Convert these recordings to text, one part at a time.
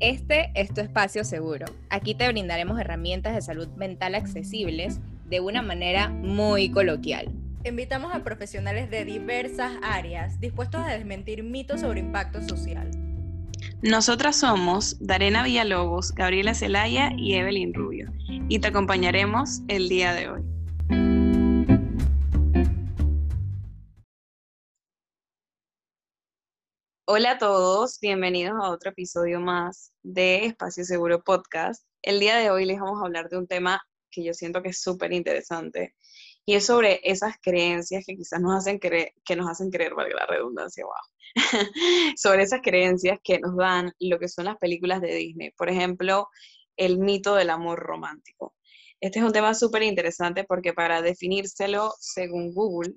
Este es tu espacio seguro. Aquí te brindaremos herramientas de salud mental accesibles de una manera muy coloquial. Invitamos a profesionales de diversas áreas dispuestos a desmentir mitos sobre impacto social. Nosotras somos Darena Villalobos, Gabriela Celaya y Evelyn Rubio, y te acompañaremos el día de hoy. Hola a todos, bienvenidos a otro episodio más de Espacio Seguro Podcast. El día de hoy les vamos a hablar de un tema que yo siento que es súper interesante y es sobre esas creencias que quizás nos hacen creer, que nos hacen creer, valga la redundancia, wow, sobre esas creencias que nos dan lo que son las películas de Disney. Por ejemplo, el mito del amor romántico. Este es un tema súper interesante porque para definírselo, según Google,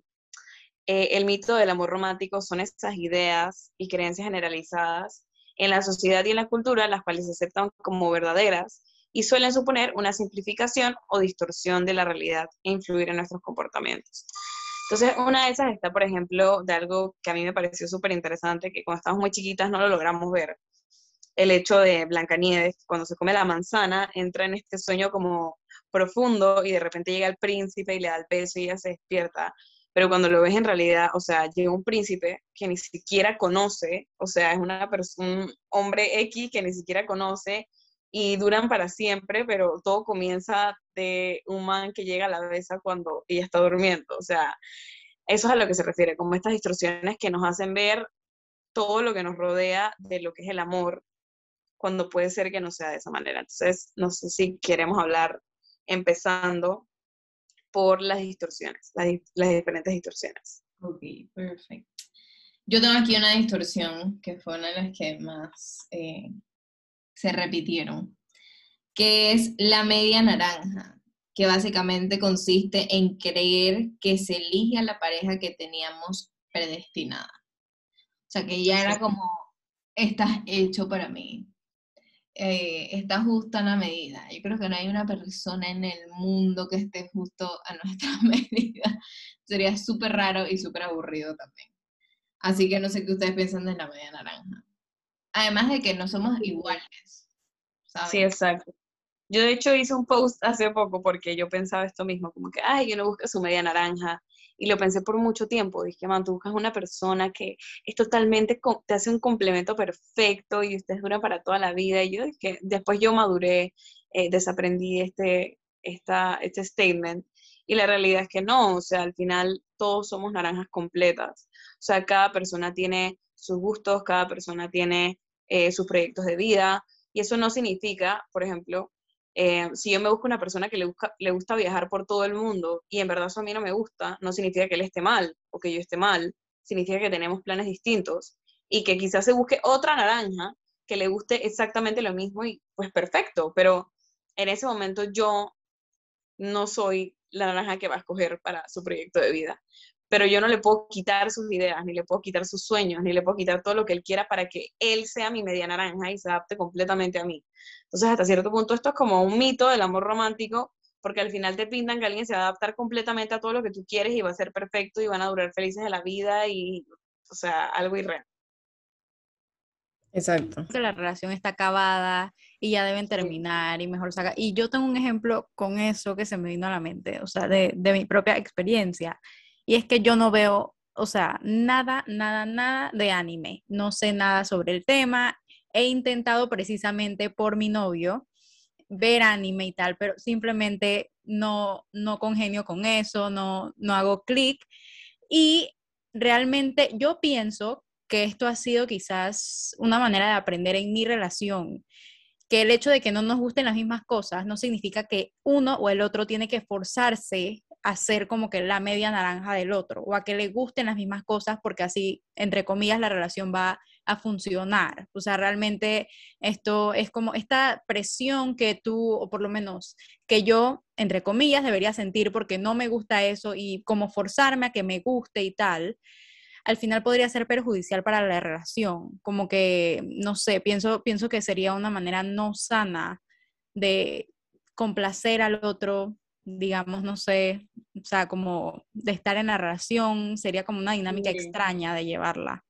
eh, el mito del amor romántico son esas ideas y creencias generalizadas en la sociedad y en la cultura, las cuales se aceptan como verdaderas y suelen suponer una simplificación o distorsión de la realidad e influir en nuestros comportamientos. Entonces, una de esas está, por ejemplo, de algo que a mí me pareció súper interesante, que cuando estábamos muy chiquitas no lo logramos ver. El hecho de Blancanieves, cuando se come la manzana, entra en este sueño como profundo y de repente llega el príncipe y le da el beso y ella se despierta pero cuando lo ves en realidad, o sea, llega un príncipe que ni siquiera conoce, o sea, es una un hombre X que ni siquiera conoce y duran para siempre, pero todo comienza de un man que llega a la besa cuando ella está durmiendo, o sea, eso es a lo que se refiere, como estas distorsiones que nos hacen ver todo lo que nos rodea de lo que es el amor, cuando puede ser que no sea de esa manera. Entonces, no sé si queremos hablar empezando por las distorsiones, las, diferentes distorsiones. Ok, perfecto. Yo tengo aquí una distorsión que fue una de las que más eh, se repitieron, que es la media naranja, que básicamente consiste en creer que se elige a la pareja que teníamos predestinada. O sea, que ya era como, estás hecho para mí, eh, está justo a la medida. Yo creo que no hay una persona en el mundo que esté justo a nuestra medida. Sería súper raro y súper aburrido también. Así que no sé qué ustedes piensan de la media naranja. Además de que no somos iguales. Sí, exacto. Yo de hecho hice un post hace poco porque yo pensaba esto mismo, como que, ay, yo no busco su media naranja, y lo pensé por mucho tiempo. Dije, man, tú buscas una persona que es totalmente, te hace un complemento perfecto y ustedes duran para toda la vida. Y yo dije, después yo maduré, eh, desaprendí este, esta, este statement. Y la realidad es que no, o sea, al final todos somos naranjas completas. O sea, cada persona tiene sus gustos, cada persona tiene eh, sus proyectos de vida. Y eso no significa, por ejemplo, eh, si yo me busco una persona que le, le gusta viajar por todo el mundo y en verdad eso a mí no me gusta, no significa que él esté mal o que yo esté mal, significa que tenemos planes distintos y que quizás se busque otra naranja que le guste exactamente lo mismo y pues perfecto, pero en ese momento yo no soy la naranja que va a escoger para su proyecto de vida pero yo no le puedo quitar sus ideas, ni le puedo quitar sus sueños, ni le puedo quitar todo lo que él quiera para que él sea mi media naranja y se adapte completamente a mí. Entonces, hasta cierto punto, esto es como un mito del amor romántico, porque al final te pintan que alguien se va a adaptar completamente a todo lo que tú quieres y va a ser perfecto y van a durar felices de la vida y, o sea, algo irreal. Exacto. Que la relación está acabada y ya deben terminar y mejor sacar. Y yo tengo un ejemplo con eso que se me vino a la mente, o sea, de, de mi propia experiencia. Y es que yo no veo, o sea, nada, nada, nada de anime. No sé nada sobre el tema. He intentado precisamente por mi novio ver anime y tal, pero simplemente no, no congenio con eso, no, no hago clic. Y realmente yo pienso que esto ha sido quizás una manera de aprender en mi relación, que el hecho de que no nos gusten las mismas cosas no significa que uno o el otro tiene que forzarse hacer como que la media naranja del otro o a que le gusten las mismas cosas porque así, entre comillas, la relación va a funcionar. O sea, realmente esto es como esta presión que tú, o por lo menos que yo, entre comillas, debería sentir porque no me gusta eso y como forzarme a que me guste y tal, al final podría ser perjudicial para la relación. Como que, no sé, pienso, pienso que sería una manera no sana de complacer al otro digamos, no sé, o sea, como de estar en la relación, sería como una dinámica extraña de llevarla.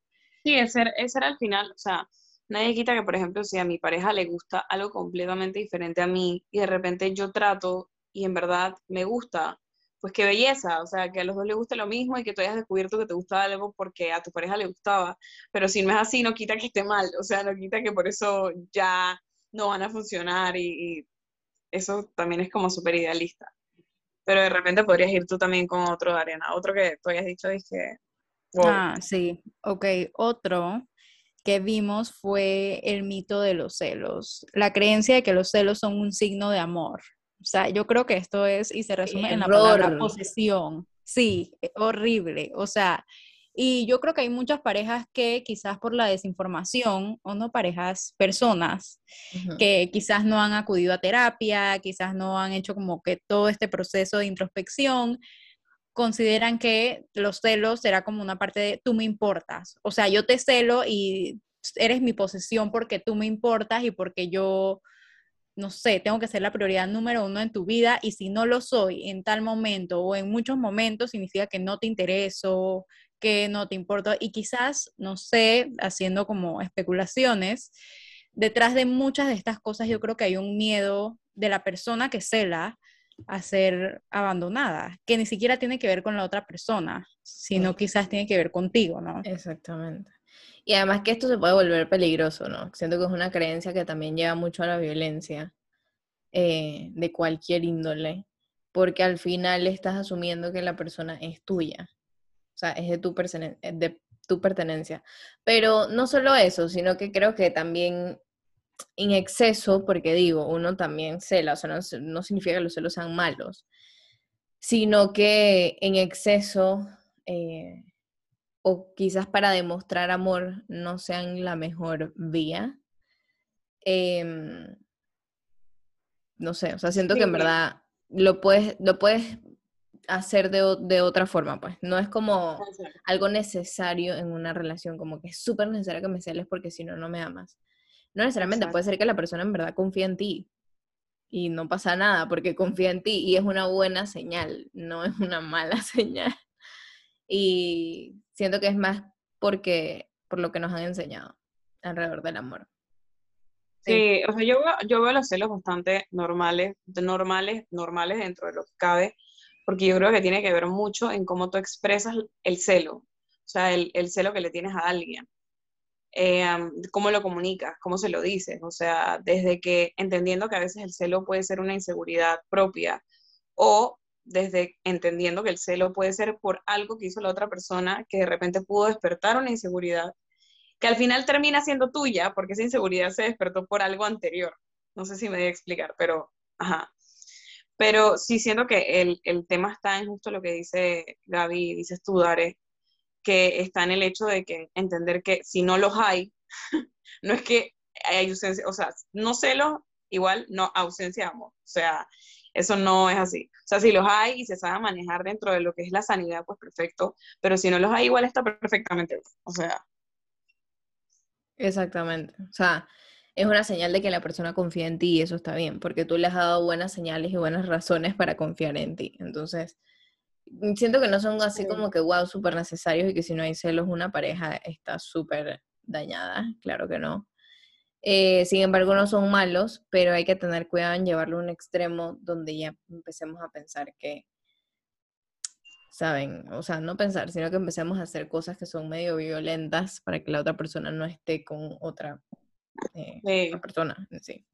Sí, ese, ese era al final, o sea, nadie quita que, por ejemplo, si a mi pareja le gusta algo completamente diferente a mí y de repente yo trato y en verdad me gusta, pues qué belleza, o sea, que a los dos les guste lo mismo y que tú hayas descubierto que te gustaba algo porque a tu pareja le gustaba, pero si no es así, no quita que esté mal, o sea, no quita que por eso ya no van a funcionar y, y eso también es como súper idealista. Pero de repente podrías ir tú también con otro, Ariana, otro que tú hayas dicho, dije, wow. Ah, sí, ok. Otro que vimos fue el mito de los celos, la creencia de que los celos son un signo de amor. O sea, yo creo que esto es, y se resume en la palabra posesión. Sí, horrible. O sea, y yo creo que hay muchas parejas que quizás por la desinformación, o no parejas, personas, Ujú. que quizás no han acudido a terapia, quizás no han hecho como que todo este proceso de introspección, consideran que los celos será como una parte de tú me importas. O sea, yo te celo y eres mi posesión porque tú me importas y porque yo, no sé, tengo que ser la prioridad número uno en tu vida y si no lo soy en tal momento o en muchos momentos significa que no te intereso, que no te importo y quizás, no sé, haciendo como especulaciones, detrás de muchas de estas cosas yo creo que hay un miedo de la persona que cela a ser abandonada, que ni siquiera tiene que ver con la otra persona, sino quizás tiene que ver contigo, ¿no? Exactamente. Y además que esto se puede volver peligroso, ¿no? Siento que es una creencia que también lleva mucho a la violencia eh, de cualquier índole, porque al final estás asumiendo que la persona es tuya, sea, es de tu, persene- eh, de tu pertenencia. Pero no solo eso, sino que creo que también en exceso, porque digo, uno también cela, o sea, no, significa que los celos sean malos, sino que en exceso... eh, o quizás para demostrar amor no sean la mejor vía. Em, no sé, o sea, siento que en verdad lo puedes, lo puedes hacer de, de otra forma, pues. No es como algo necesario en una relación, como que es súper necesario que me celes porque si no, no me amas. No necesariamente, puede ser que la persona en verdad confía en ti y no pasa nada porque confía en ti y es una buena señal, no es una mala señal. Y siento que es más porque por lo que nos han enseñado alrededor del amor. Sí, o sea, yo veo, yo veo los celos bastante normales, normales, normales dentro de lo que cabe, porque yo creo que tiene que ver mucho en cómo tú expresas el celo, o sea, el, el celo que le tienes a alguien, Eh, cómo lo comunicas, cómo se lo dices, o sea, desde que entendiendo que a veces el celo puede ser una inseguridad propia o desde entendiendo que el celo puede ser por algo que hizo la otra persona que de repente pudo despertar una inseguridad que al final termina siendo tuya porque esa inseguridad se despertó por algo anterior. No sé si me voy a explicar, pero, ajá. Pero sí siento que el, el tema está en justo lo que dice Gaby, dices tú, Dare, que está en el hecho de que entender que si no los hay, no es que hay ausencia, o sea, no celos, igual no ausencia amor. O sea, eso no es así. O sea, si los hay y se sabe manejar dentro de lo que es la sanidad, pues perfecto, pero si no los hay, igual está perfectamente. O sea, Exactamente. O sea, es una señal de que la persona confía en ti y eso está bien, porque tú le has dado buenas señales y buenas razones para confiar en ti. Entonces, mm, siento que no son así Sí. como que, wow, súper necesarios y que si no hay celos, una pareja está súper dañada. Claro que no. Eh, sin embargo, no son malos, pero hay que tener cuidado en llevarlo a un extremo donde ya empecemos a pensar que, ¿saben? O sea, no pensar, sino que empecemos a hacer cosas que son medio violentas para que la otra persona no esté con otra, eh, Sí. otra persona sí.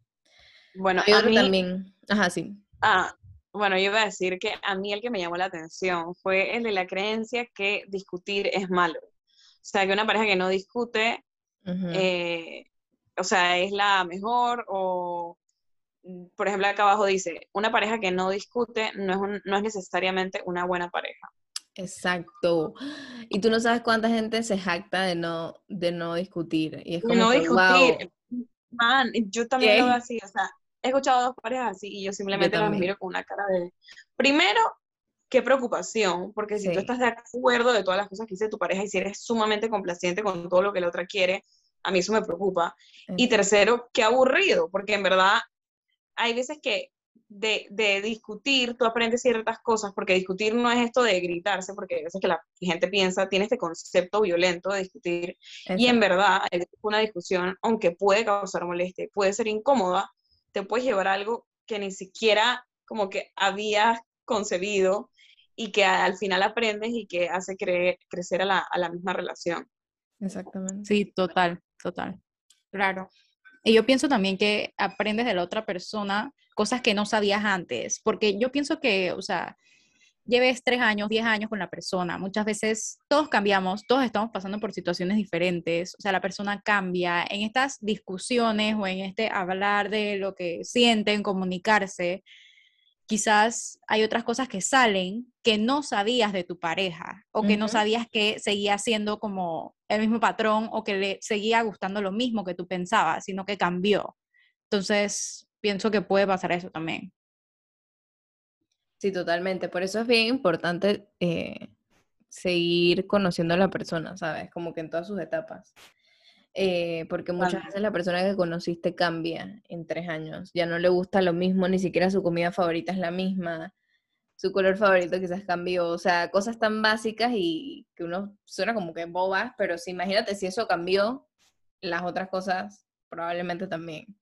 bueno, Hay a otro mí, también, ajá, sí. Ah, bueno, yo iba a decir que a mí el que me llamó la atención fue el de la creencia que discutir es malo. O sea, que una pareja que no discute, eh, o sea, es la mejor o, mm, por ejemplo, acá abajo dice, una pareja que no discute no es, un- no es necesariamente una buena pareja. Exacto. Y tú no sabes cuánta gente se jacta de no, de no discutir. Y es como no que, discutir, wow, man, yo también lo veo así, o sea, he escuchado dos parejas así y yo simplemente las también. miro con una cara de, primero, qué preocupación, porque si tú estás de acuerdo de todas las cosas que dice tu pareja y si eres sumamente complaciente con todo lo que la otra quiere, a mí eso me preocupa. Y tercero, qué aburrido, porque en verdad hay veces que de, de, discutir, tú aprendes ciertas cosas, porque discutir no es esto de gritarse, porque a veces que la gente piensa, tiene este concepto violento de discutir, y en verdad, una discusión, aunque puede causar molestia, puede ser incómoda, te puede llevar a algo que ni siquiera como que habías concebido y que al final aprendes y que hace crecer a la, a la misma relación. Exactamente. Sí, total, total. Claro. Y yo pienso también que aprendes de la otra persona cosas que no sabías antes, porque yo pienso que, o sea, lleves tres años, diez años con la persona, muchas veces todos cambiamos, todos estamos pasando por situaciones diferentes, o sea, la persona cambia. En estas discusiones o en este hablar de lo que sienten, comunicarse, quizás hay otras cosas que salen que no sabías de tu pareja o que no sabías que seguía siendo como el mismo patrón o que le seguía gustando lo mismo que tú pensabas, sino que cambió. Entonces, pienso que puede pasar eso también. Sí, totalmente. Por eso es bien importante eh, seguir conociendo a la persona, ¿sabes? Como que en todas sus etapas. Eh, porque muchas veces la persona que conociste cambia en tres años. Ya no le gusta lo mismo, ni siquiera su comida favorita es la misma, su color favorito quizás cambió, o sea, cosas tan básicas y que uno suena como que bobas, pero si imagínate si eso cambió, las otras cosas probablemente también.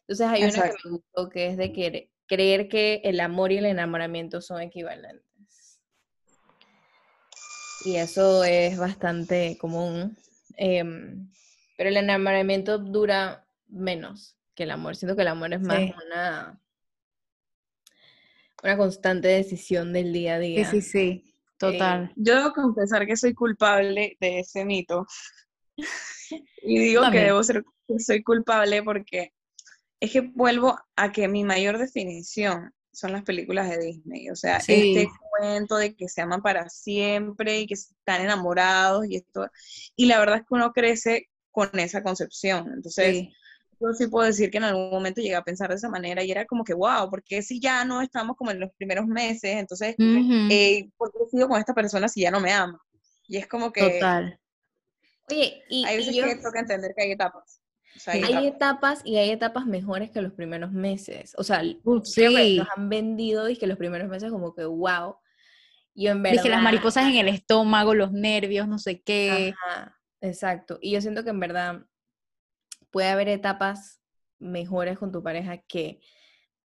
Entonces hay una que me gustó que es de creer que el amor y el enamoramiento son equivalentes. Y eso es bastante común. Em, pero el enamoramiento dura menos que el amor. Siento que el amor es más una, una constante decisión del día a día. Sí, sí, sí, total. Eh, yo debo confesar que soy culpable de ese mito. y digo que debo ser, soy culpable porque es que vuelvo a que mi mayor definición son las películas de Disney. O sea, este cuento de que se aman para siempre y que están enamorados y esto. Y la verdad es que uno crece con esa concepción. Entonces, yo sí puedo decir que en algún momento llegué a pensar de esa manera y era como que, wow, porque si ya no estamos como en los primeros meses, entonces, eh, ¿por qué sigo con esta persona si ya no me ama? Y es como que... Total. Oye, y... Hay veces que toca entender que hay etapas. hay, etapas. y hay etapas mejores que los primeros meses. O sea, sí. nos han vendido y que los primeros meses como que, wow. Yo en verdad... Dije las mariposas en el estómago, los nervios, no sé qué. Ajá. Exacto. Y yo siento que en verdad puede haber etapas mejores con tu pareja que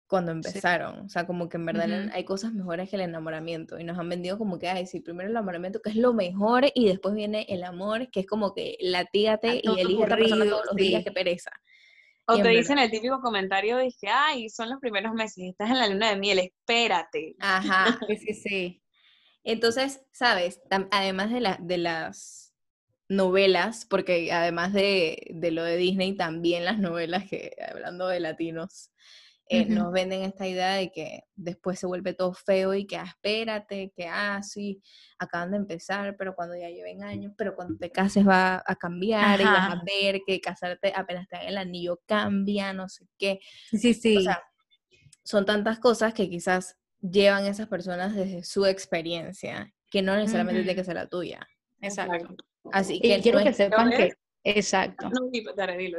cuando empezaron. O sea, como que en verdad hay cosas mejores que el enamoramiento. Y nos han vendido como que, ay, sí, primero el enamoramiento, que es lo mejor, y después viene el amor, que es como que latígate y elige a persona todos los días, que pereza. O te dicen el típico comentario, dice, ay, son los primeros meses, estás en la luna de miel, espérate. Ajá, sí, sí. Entonces, sabes, además de, la, de las novelas, porque además de, de, lo de Disney, también las novelas que, hablando de latinos, eh, nos venden esta idea de que después se vuelve todo feo y que ah, espérate, que ah, sí, acaban de empezar, pero cuando ya lleven años, pero cuando te cases va a cambiar y vas a ver que casarte apenas te el anillo cambia, no sé qué. Sí, sí. O sea, son tantas cosas que quizás llevan esas personas desde su experiencia, que no necesariamente tiene que ser la tuya. Exacto. Así que quiero que sepan que, exacto. No, dilo, dilo.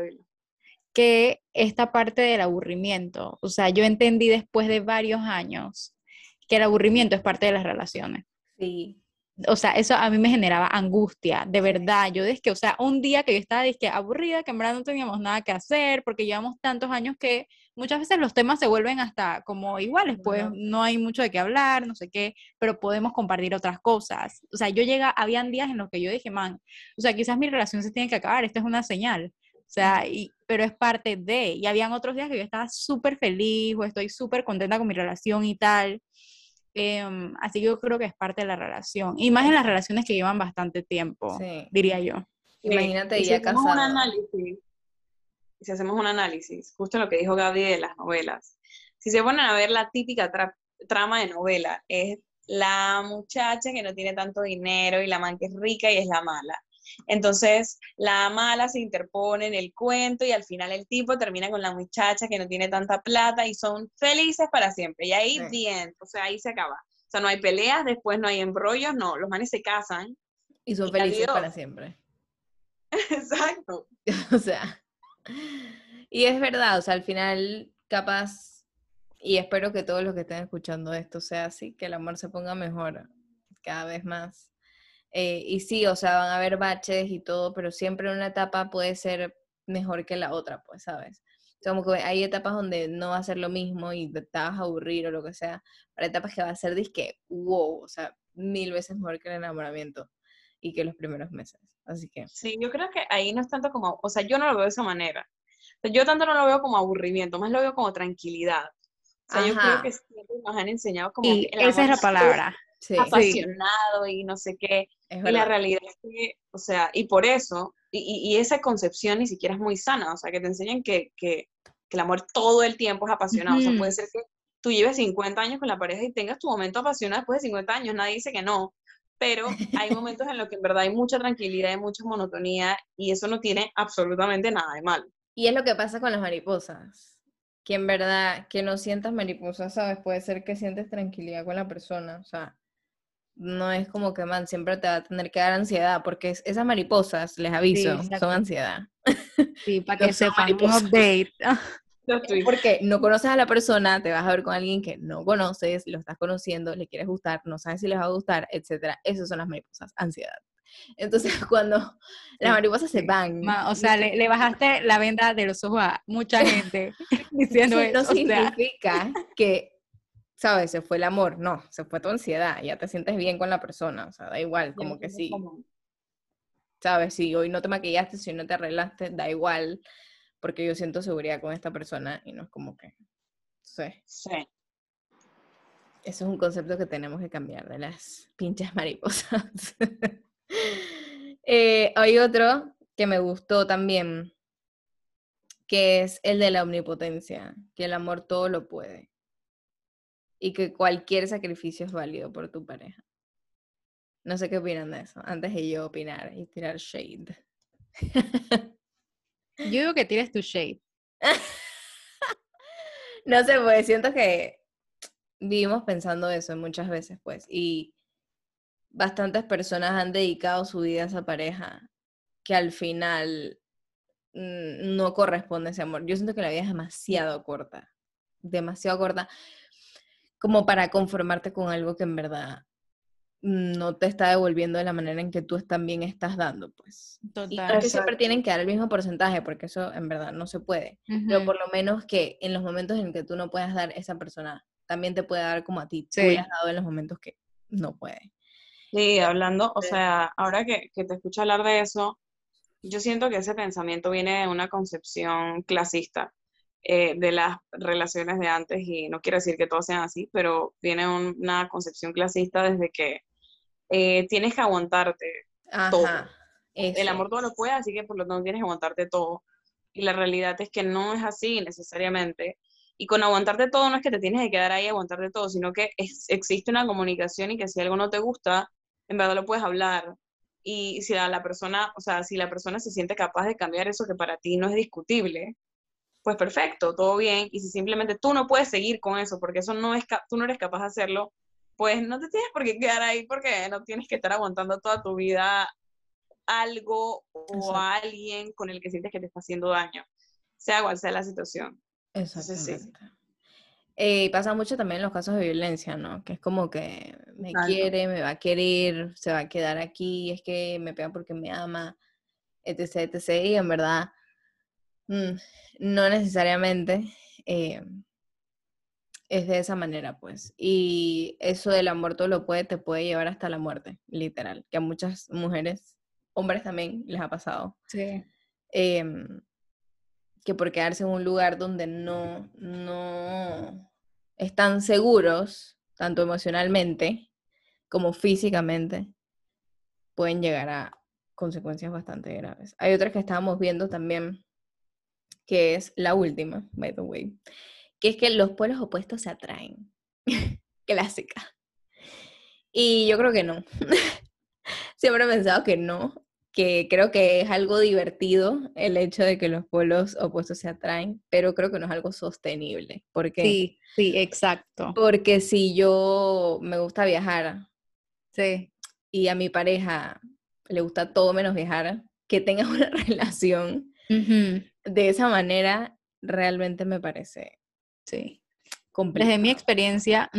Que esta parte del aburrimiento, o sea, yo entendí después de varios años que el aburrimiento es parte de las relaciones. Sí. O sea, eso a mí me generaba angustia, de verdad. Yo desde que, o sea, un día que yo estaba que aburrida, que en verdad no teníamos nada que hacer, porque llevamos tantos años que muchas veces los temas se vuelven hasta como iguales, pues no hay mucho de qué hablar, no sé qué, pero podemos compartir otras cosas. O sea, yo llega, habían días en los que yo dije, man, o sea, quizás mi relación se tiene que acabar, esta es una señal. O sea, y, pero es parte de, y habían otros días que yo estaba súper feliz o estoy súper contenta con mi relación y tal. Em, así que yo creo que es parte de la relación. Y más en las relaciones que llevan bastante tiempo, diría yo. Imagínate ya casado. Un análisis, si hacemos un análisis, justo lo que dijo Gaby de las novelas, si se ponen a ver la típica trama de novela, es la muchacha que no tiene tanto dinero y la man que es rica y es la mala. Entonces, la mala se interpone en el cuento y al final el tipo termina con la muchacha que no tiene tanta plata y son felices para siempre. Y ahí bien, o sea, ahí se acaba. O sea, no hay peleas, después no hay embrollos, no, los manes se casan. Y son felices para siempre. Exacto. o sea, y es verdad, o sea, al final, capaz, Y espero que todos los que estén escuchando esto sea así, que el amor se ponga mejor cada vez más. Eh, y sí, o sea, van a haber baches y todo, pero siempre una etapa puede ser mejor que la otra, pues, ¿sabes? Como que hay etapas donde no va a ser lo mismo y te vas a aburrir o lo que sea, pero etapas que va a ser disque, wow, o sea, mil veces mejor que el enamoramiento y que los primeros meses. Así que. Sí, yo creo que ahí no es tanto como, o sea, yo no lo veo de esa manera. Yo tanto no lo veo como aburrimiento, más lo veo como tranquilidad. O sea, yo creo que siempre nos han enseñado como y esa es la palabra. Sí, apasionado y no sé qué. y la realidad es que, o sea, y por eso, y, y, esa concepción ni siquiera es muy sana, o sea, que te enseñan que, que, que el amor todo el tiempo es apasionado. O sea, puede ser que tú lleves 50 años con la pareja y tengas tu momento apasionado después de 50 años, nadie dice que no, pero hay momentos en los que en verdad hay mucha tranquilidad y mucha monotonía y eso no tiene absolutamente nada de mal. Y es lo que pasa con las mariposas, que en verdad que no sientas mariposas, ¿sabes? Puede ser que sientes tranquilidad con la persona, o sea, no es como que, man, siempre te va a tener que dar ansiedad, porque esas mariposas, les aviso, son ansiedad. Sí, para que sepan, un update. Porque no conoces a la persona, te vas a ver con alguien que no conoces, lo estás conociendo, le quieres gustar, no sabes si les va a gustar, etcétera. Esas son las mariposas, ansiedad. Entonces, cuando las mariposas se van. o sea, le, bajaste la venda de los ojos a mucha gente diciendo eso. No significa que, ¿sabes? Se fue el amor. No, se fue tu ansiedad. Ya te sientes bien con la persona. O sea, da igual, como que sí. ¿Sabes? Si hoy no te maquillaste, si no te arreglaste, da igual porque yo siento seguridad con esta persona y no es como que, sí. Sí. Eso es un concepto que tenemos que cambiar de las pinches mariposas. Eh, hay otro que me gustó también, que es el de la omnipotencia, que el amor todo lo puede y que cualquier sacrificio es válido por tu pareja. No sé qué opinan de eso, antes de yo opinar y tirar shade. Yo digo que tires tu shade. no sé, pues siento que vivimos pensando eso muchas veces, pues, y bastantes personas han dedicado su vida a esa pareja que al final mm, no corresponde ese amor. Yo siento que la vida es demasiado corta, demasiado corta, como para conformarte con algo que en verdad no te está devolviendo de la manera en que tú también estás dando, pues. Total. que siempre tienen que dar el mismo porcentaje, porque eso en verdad no se puede. Pero por lo menos que en los momentos en que tú no puedas dar, esa persona también te puede dar como a ti sí. tú has dado en los momentos que no puede. Sí, hablando, o sea, ahora que, que te escucho hablar de eso, yo siento que ese pensamiento viene de una concepción clasista. Eh, de las relaciones de antes y no quiero decir que todos sean así, pero viene una concepción clasista desde que eh, tienes que aguantarte todo. El amor todo lo puede, así que por lo tanto tienes que aguantarte todo. Y la realidad es que no es así necesariamente. Y con aguantarte todo no es que te tienes que quedar ahí y aguantarte todo, sino que existe una comunicación y que si algo no te gusta, en verdad lo puedes hablar. Y si la, la persona, o sea, si la persona se siente capaz de cambiar eso que para ti no es discutible, pues perfecto, todo bien. Y si simplemente tú no puedes seguir con eso porque eso no es, tú no eres capaz de hacerlo, pues no te tienes por qué quedar ahí porque no tienes que estar aguantando toda tu vida algo o a alguien con el que sientes que te está haciendo daño, sea cual sea la situación. Exactamente. Eh, pasa mucho también en los casos de violencia, ¿no? Que es como que me quiere, me va a querer, se va a quedar aquí, es que me pega porque me ama, etc, etc. Y en verdad, mm, no necesariamente. Eh, es de esa manera, pues. Y eso del amor todo lo puede, te puede llevar hasta la muerte, literal. Que a muchas mujeres, hombres también, les ha pasado. Sí. Em, que por quedarse en un lugar donde no, no están seguros, tanto emocionalmente como físicamente, pueden llegar a consecuencias bastante graves. Hay otras que estábamos viendo también, que es la última, by the way, que es que los polos opuestos se atraen. Clásica. Y yo creo que no. Siempre he pensado que no, que creo que es algo divertido el hecho de que los polos opuestos se atraen, pero creo que no es algo sostenible. Porque, sí, sí, exacto. Porque si yo me gusta viajar sí. y a mi pareja le gusta todo menos viajar, que tenga una relación de esa manera realmente me parece Sí. complicado. Desde mi experiencia,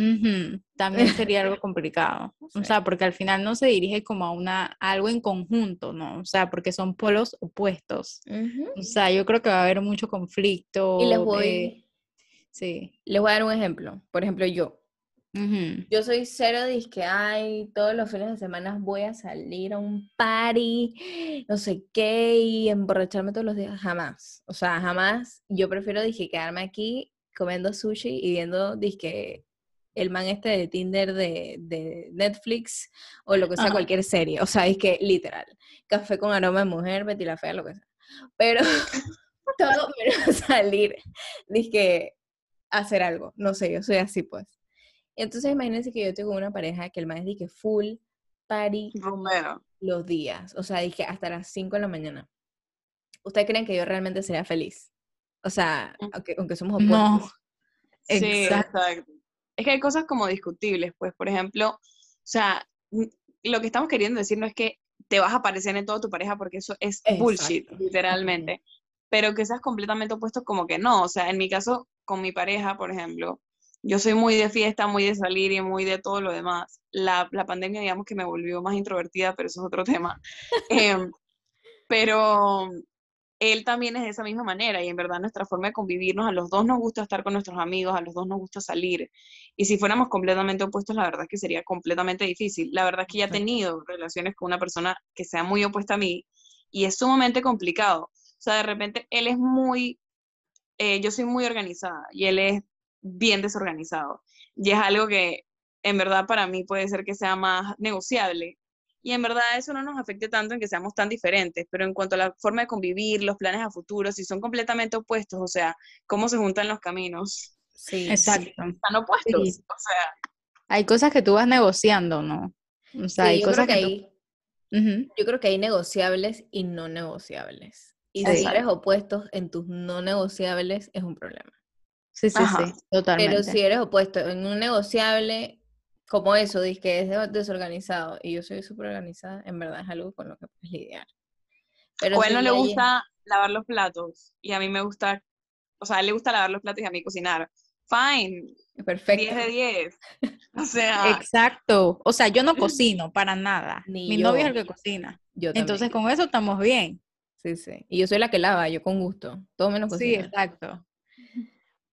también sería algo complicado. O sea, porque al final no se dirige como a una, a algo en conjunto, ¿no? O sea, porque son polos opuestos. O sea, yo creo que va a haber mucho conflicto. Y les voy, sí. les voy a dar un ejemplo. Por ejemplo, yo. Yo soy cero que ay, todos los fines de semana voy a salir a un party, no sé qué, y emborracharme todos los días. Jamás. O sea, jamás. Yo prefiero, dije, quedarme aquí comiendo sushi y viendo, dije, el man este de Tinder de, de Netflix o lo que sea, Ajá. cualquier serie. O sea, es que literal. Café con aroma de mujer, Betty la Fea, lo que sea. Pero todo menos salir, dije, hacer algo. No sé, yo soy así, pues. Entonces imagínense que yo tengo una pareja que el man es que full party Rumero. los días. O sea, dije hasta las 5 de la mañana. ¿Ustedes creen que yo realmente sería feliz? O sea, Mm. aunque, aunque somos No. opuestos. Sí, Exacto. exacto. Es que hay cosas como discutibles, pues, por ejemplo, o sea, lo que estamos queriendo decir no es que te vas a parecer en toda tu pareja porque eso es bullshit, Exacto. literalmente, pero que seas completamente opuesto como que no, o sea, en mi caso, con mi pareja, por ejemplo, yo soy muy de fiesta, muy de salir y muy de todo lo demás. La, la pandemia, digamos que me volvió más introvertida, pero eso es otro tema. Em, pero él también es de esa misma manera y en verdad nuestra forma de convivirnos, a los dos nos gusta estar con nuestros amigos, a los dos nos gusta salir. Y si fuéramos completamente opuestos, la verdad es que sería completamente difícil. La verdad es que ya he tenido relaciones con una persona que sea muy opuesta a mí y es sumamente complicado. O sea, de repente él es muy, eh, yo soy muy organizada y él es bien desorganizado. Y es algo que en verdad para mí puede ser que sea más negociable. Y en verdad eso no nos afecte tanto en que seamos tan diferentes, pero en cuanto a la forma de convivir, los planes a futuro, si son completamente opuestos, o sea, cómo se juntan los caminos, Sí. Exacto. están opuestos. Sí. O sea, Hay cosas que tú vas negociando, ¿no? O sea, Sí, hay yo creo cosas que que, tú- hay, Ujú. yo creo que hay negociables y no negociables. Y si eres opuestos en tus no negociables es un problema. Sí, sí, Ajá. sí, totalmente. Pero si eres opuesto en un negociable, como eso, dices que es de- desorganizado y yo soy súper organizada, en verdad es algo con lo que puedes lidiar. Pero o a él no le gusta lavar los platos y a mí me gusta, o sea, a él le gusta lavar los platos y a mí cocinar. Fine, Perfecto. 10 de 10. O sea, Exacto. O sea, yo no cocino para nada. Ni Mi novio es el yo. que cocina. Yo. Entonces, con eso estamos bien. Sí, sí. Y yo soy la que lava, yo con gusto. Todo menos Sí, cocina. exacto.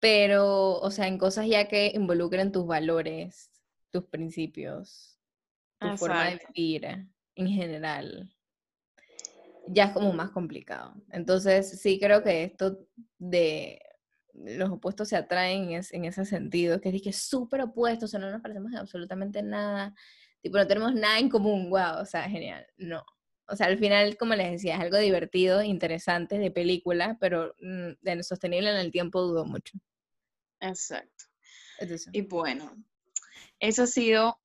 Pero, o sea, en cosas ya que involucren tus valores, tus principios, tu forma de Exacto. vivir en general, ya es como más complicado. Entonces, sí creo que esto de los opuestos se atraen en, es- en ese sentido, que es que súper opuestos, o sea, no nos parecemos en absolutamente nada, tipo, no tenemos nada en común, wow, o sea, genial, no. O sea, al final, como les decía, es algo divertido, interesante, de película, pero mm, de sostenible en el tiempo dudo mucho. Exacto. Entonces, Y bueno, eso ha sido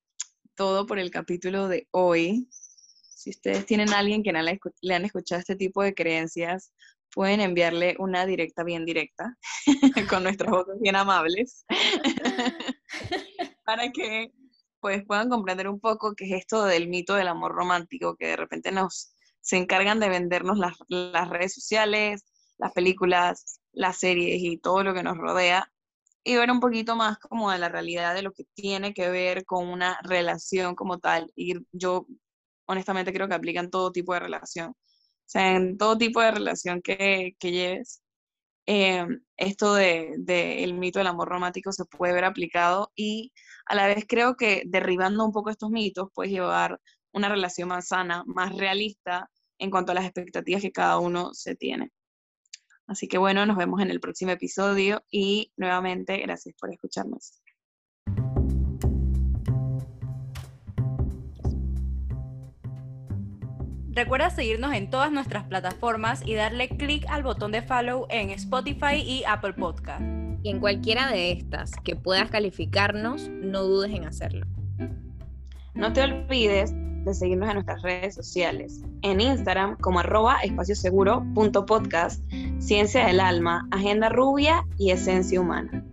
todo por el capítulo de hoy. Si ustedes tienen a alguien que no le han escuchado este tipo de creencias, pueden enviarle una directa bien directa, con nuestras voces bien amables, para que pues puedan comprender un poco qué es esto del mito del amor romántico, que de repente nos se encargan de vendernos las, las redes sociales, las películas, las series y todo lo que nos rodea, y ver un poquito más como de la realidad de lo que tiene que ver con una relación como tal. Y yo honestamente creo que aplica en todo tipo de relación. O sea, en todo tipo de relación que, que lleves, eh, esto de, de el mito del amor romántico se puede ver aplicado y a la vez creo que derribando un poco estos mitos puedes llevar una relación más sana, más realista en cuanto a las expectativas que cada uno se tiene. Así que bueno, nos vemos en el próximo episodio y nuevamente gracias por escucharnos. Recuerda seguirnos en todas nuestras plataformas y darle clic al botón de follow en Spotify y Apple Podcast. y en cualquiera de estas que puedas calificarnos, no dudes en hacerlo. No te olvides de seguirnos en nuestras redes sociales. En Instagram como arroba espacioseguro.podcast, Ciencia del Alma, Agenda Rubia y Esencia Humana.